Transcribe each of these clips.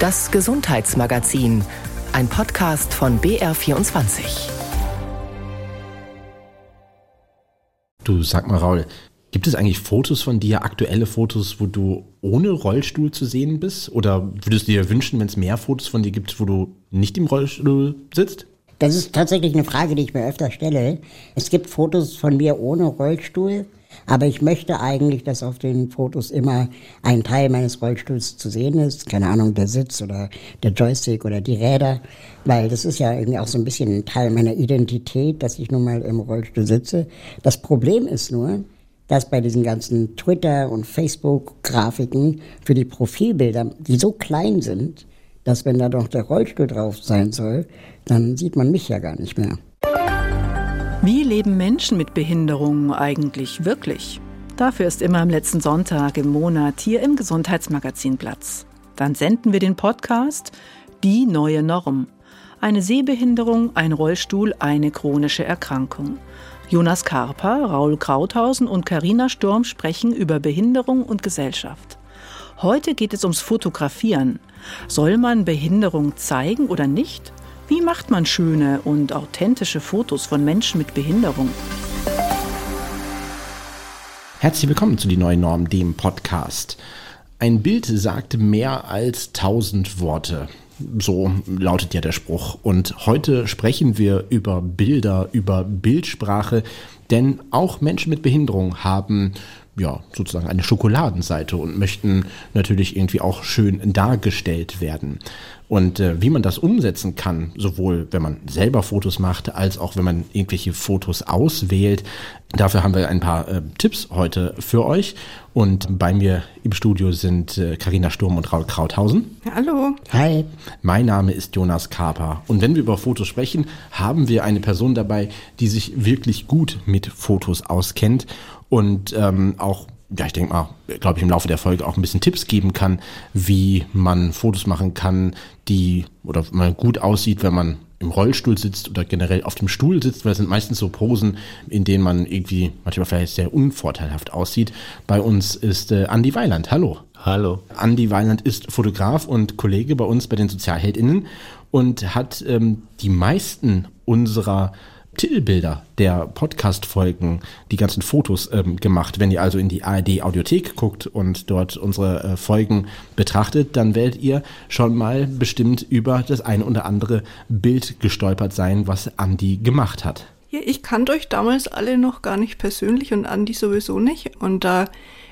Das Gesundheitsmagazin, ein Podcast von BR24. Du sag mal, Raul, gibt es eigentlich Fotos von dir, aktuelle Fotos, wo du ohne Rollstuhl zu sehen bist? Oder würdest du dir wünschen, wenn es mehr Fotos von dir gibt, wo du nicht im Rollstuhl sitzt? Das ist tatsächlich eine Frage, die ich mir öfter stelle. Es gibt Fotos von mir ohne Rollstuhl, aber ich möchte eigentlich, dass auf den Fotos immer ein Teil meines Rollstuhls zu sehen ist. Keine Ahnung, der Sitz oder der Joystick oder die Räder. Weil das ist ja irgendwie auch so ein bisschen ein Teil meiner Identität, dass ich nun mal im Rollstuhl sitze. Das Problem ist nur, dass bei diesen ganzen Twitter- und Facebook-Grafiken für die Profilbilder, die so klein sind, dass wenn da doch der Rollstuhl drauf sein soll, dann sieht man mich ja gar nicht mehr. Wie leben Menschen mit Behinderungen eigentlich wirklich? Dafür ist immer am letzten Sonntag im Monat hier im Gesundheitsmagazin Platz. Dann senden wir den Podcast Die neue Norm. Eine Sehbehinderung, ein Rollstuhl, eine chronische Erkrankung. Jonas Karper, Raul Krauthausen und Karina Sturm sprechen über Behinderung und Gesellschaft. Heute geht es ums Fotografieren. Soll man Behinderung zeigen oder nicht? Wie macht man schöne und authentische Fotos von Menschen mit Behinderung? Herzlich willkommen zu Die Neue Norm, dem Podcast. Ein Bild sagt mehr als tausend Worte. So lautet ja der Spruch. Und heute sprechen wir über Bilder, über Bildsprache, denn auch Menschen mit Behinderung haben ja, sozusagen eine Schokoladenseite und möchten natürlich irgendwie auch schön dargestellt werden. Und äh, wie man das umsetzen kann, sowohl wenn man selber Fotos macht, als auch wenn man irgendwelche Fotos auswählt, dafür haben wir ein paar äh, Tipps heute für euch. Und bei mir im Studio sind Karina äh, Sturm und Raul Krauthausen. Hallo. Hi. Mein Name ist Jonas Kaper. Und wenn wir über Fotos sprechen, haben wir eine Person dabei, die sich wirklich gut mit Fotos auskennt und ähm, auch ja, ich denke mal, glaube ich, im Laufe der Folge auch ein bisschen Tipps geben kann, wie man Fotos machen kann, die oder man gut aussieht, wenn man im Rollstuhl sitzt oder generell auf dem Stuhl sitzt, weil es sind meistens so Posen, in denen man irgendwie manchmal vielleicht sehr unvorteilhaft aussieht. Bei uns ist äh, Andy Weiland. Hallo. Hallo. Andy Weiland ist Fotograf und Kollege bei uns bei den Sozialheldinnen und hat ähm, die meisten unserer Titelbilder der Podcast-Folgen, die ganzen Fotos ähm, gemacht. Wenn ihr also in die ARD-Audiothek guckt und dort unsere äh, Folgen betrachtet, dann werdet ihr schon mal bestimmt über das eine oder andere Bild gestolpert sein, was Andi gemacht hat. Ja, ich kannte euch damals alle noch gar nicht persönlich und Andi sowieso nicht. Und da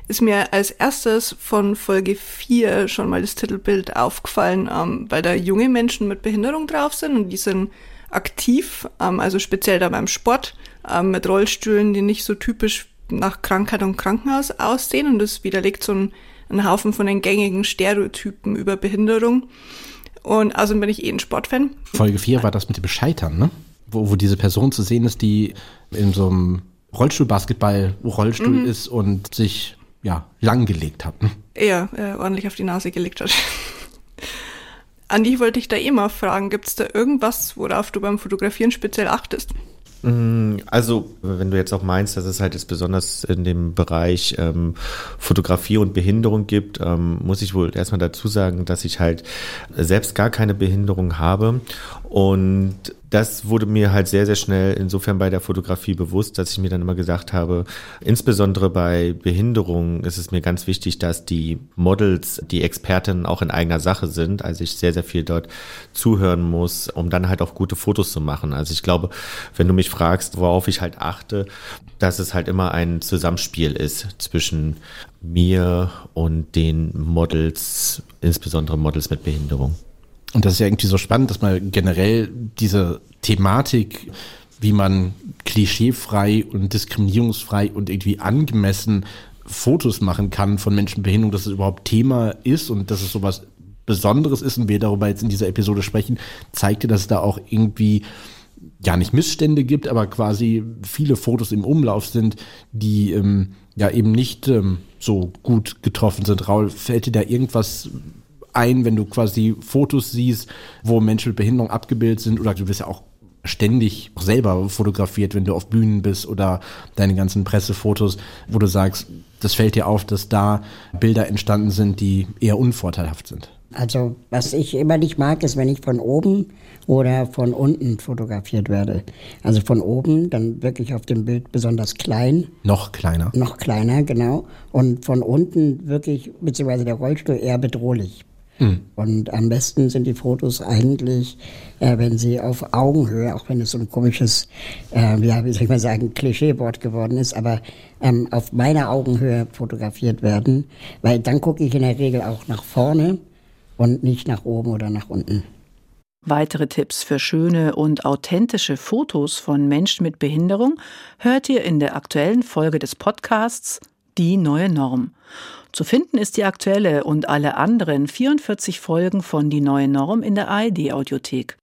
ist mir als erstes von Folge 4 schon mal das Titelbild aufgefallen, ähm, weil da junge Menschen mit Behinderung drauf sind und die sind aktiv, ähm, also speziell da beim Sport, ähm, mit Rollstühlen, die nicht so typisch nach Krankheit und Krankenhaus aussehen. Und das widerlegt so ein, ein Haufen von den gängigen Stereotypen über Behinderung. Und außerdem bin ich eh ein Sportfan. Folge 4 war das mit dem Scheitern, ne? Wo, wo diese Person zu sehen ist, die in so einem Rollstuhl-Basketball-Rollstuhl mhm. ist und sich ja langgelegt hat. Ne? Ja, äh, ordentlich auf die Nase gelegt hat. Andi, wollte ich da eh mal fragen, gibt es da irgendwas, worauf du beim Fotografieren speziell achtest? Mm, also, wenn du jetzt auch meinst, dass es halt jetzt besonders in dem Bereich ähm, Fotografie und Behinderung gibt, ähm, muss ich wohl erstmal dazu sagen, dass ich halt selbst gar keine Behinderung habe und das wurde mir halt sehr, sehr schnell insofern bei der Fotografie bewusst, dass ich mir dann immer gesagt habe, insbesondere bei Behinderungen ist es mir ganz wichtig, dass die Models, die Expertinnen auch in eigener Sache sind. Also ich sehr, sehr viel dort zuhören muss, um dann halt auch gute Fotos zu machen. Also ich glaube, wenn du mich fragst, worauf ich halt achte, dass es halt immer ein Zusammenspiel ist zwischen mir und den Models, insbesondere Models mit Behinderung. Und das ist ja irgendwie so spannend, dass man generell diese Thematik, wie man klischeefrei und diskriminierungsfrei und irgendwie angemessen Fotos machen kann von Menschen mit Behinderung, dass es überhaupt Thema ist und dass es sowas Besonderes ist und wir darüber jetzt in dieser Episode sprechen, zeigt ja, dass es da auch irgendwie ja nicht Missstände gibt, aber quasi viele Fotos im Umlauf sind, die ähm, ja eben nicht ähm, so gut getroffen sind. Raul, fällt dir da irgendwas ein, wenn du quasi Fotos siehst, wo Menschen mit Behinderung abgebildet sind, oder du wirst ja auch ständig selber fotografiert, wenn du auf Bühnen bist oder deine ganzen Pressefotos, wo du sagst, das fällt dir auf, dass da Bilder entstanden sind, die eher unvorteilhaft sind? Also was ich immer nicht mag, ist, wenn ich von oben oder von unten fotografiert werde. Also von oben, dann wirklich auf dem Bild besonders klein. Noch kleiner. Noch kleiner, genau. Und von unten wirklich, beziehungsweise der Rollstuhl eher bedrohlich. Mhm. Und am besten sind die Fotos eigentlich, äh, wenn sie auf Augenhöhe, auch wenn es so ein komisches, äh, ja, wie soll ich mal sagen, Klischeewort geworden ist, aber ähm, auf meiner Augenhöhe fotografiert werden, weil dann gucke ich in der Regel auch nach vorne und nicht nach oben oder nach unten. Weitere Tipps für schöne und authentische Fotos von Menschen mit Behinderung hört ihr in der aktuellen Folge des Podcasts Die neue Norm. Zu finden ist die aktuelle und alle anderen 44 Folgen von Die neue Norm in der ARD Audiothek.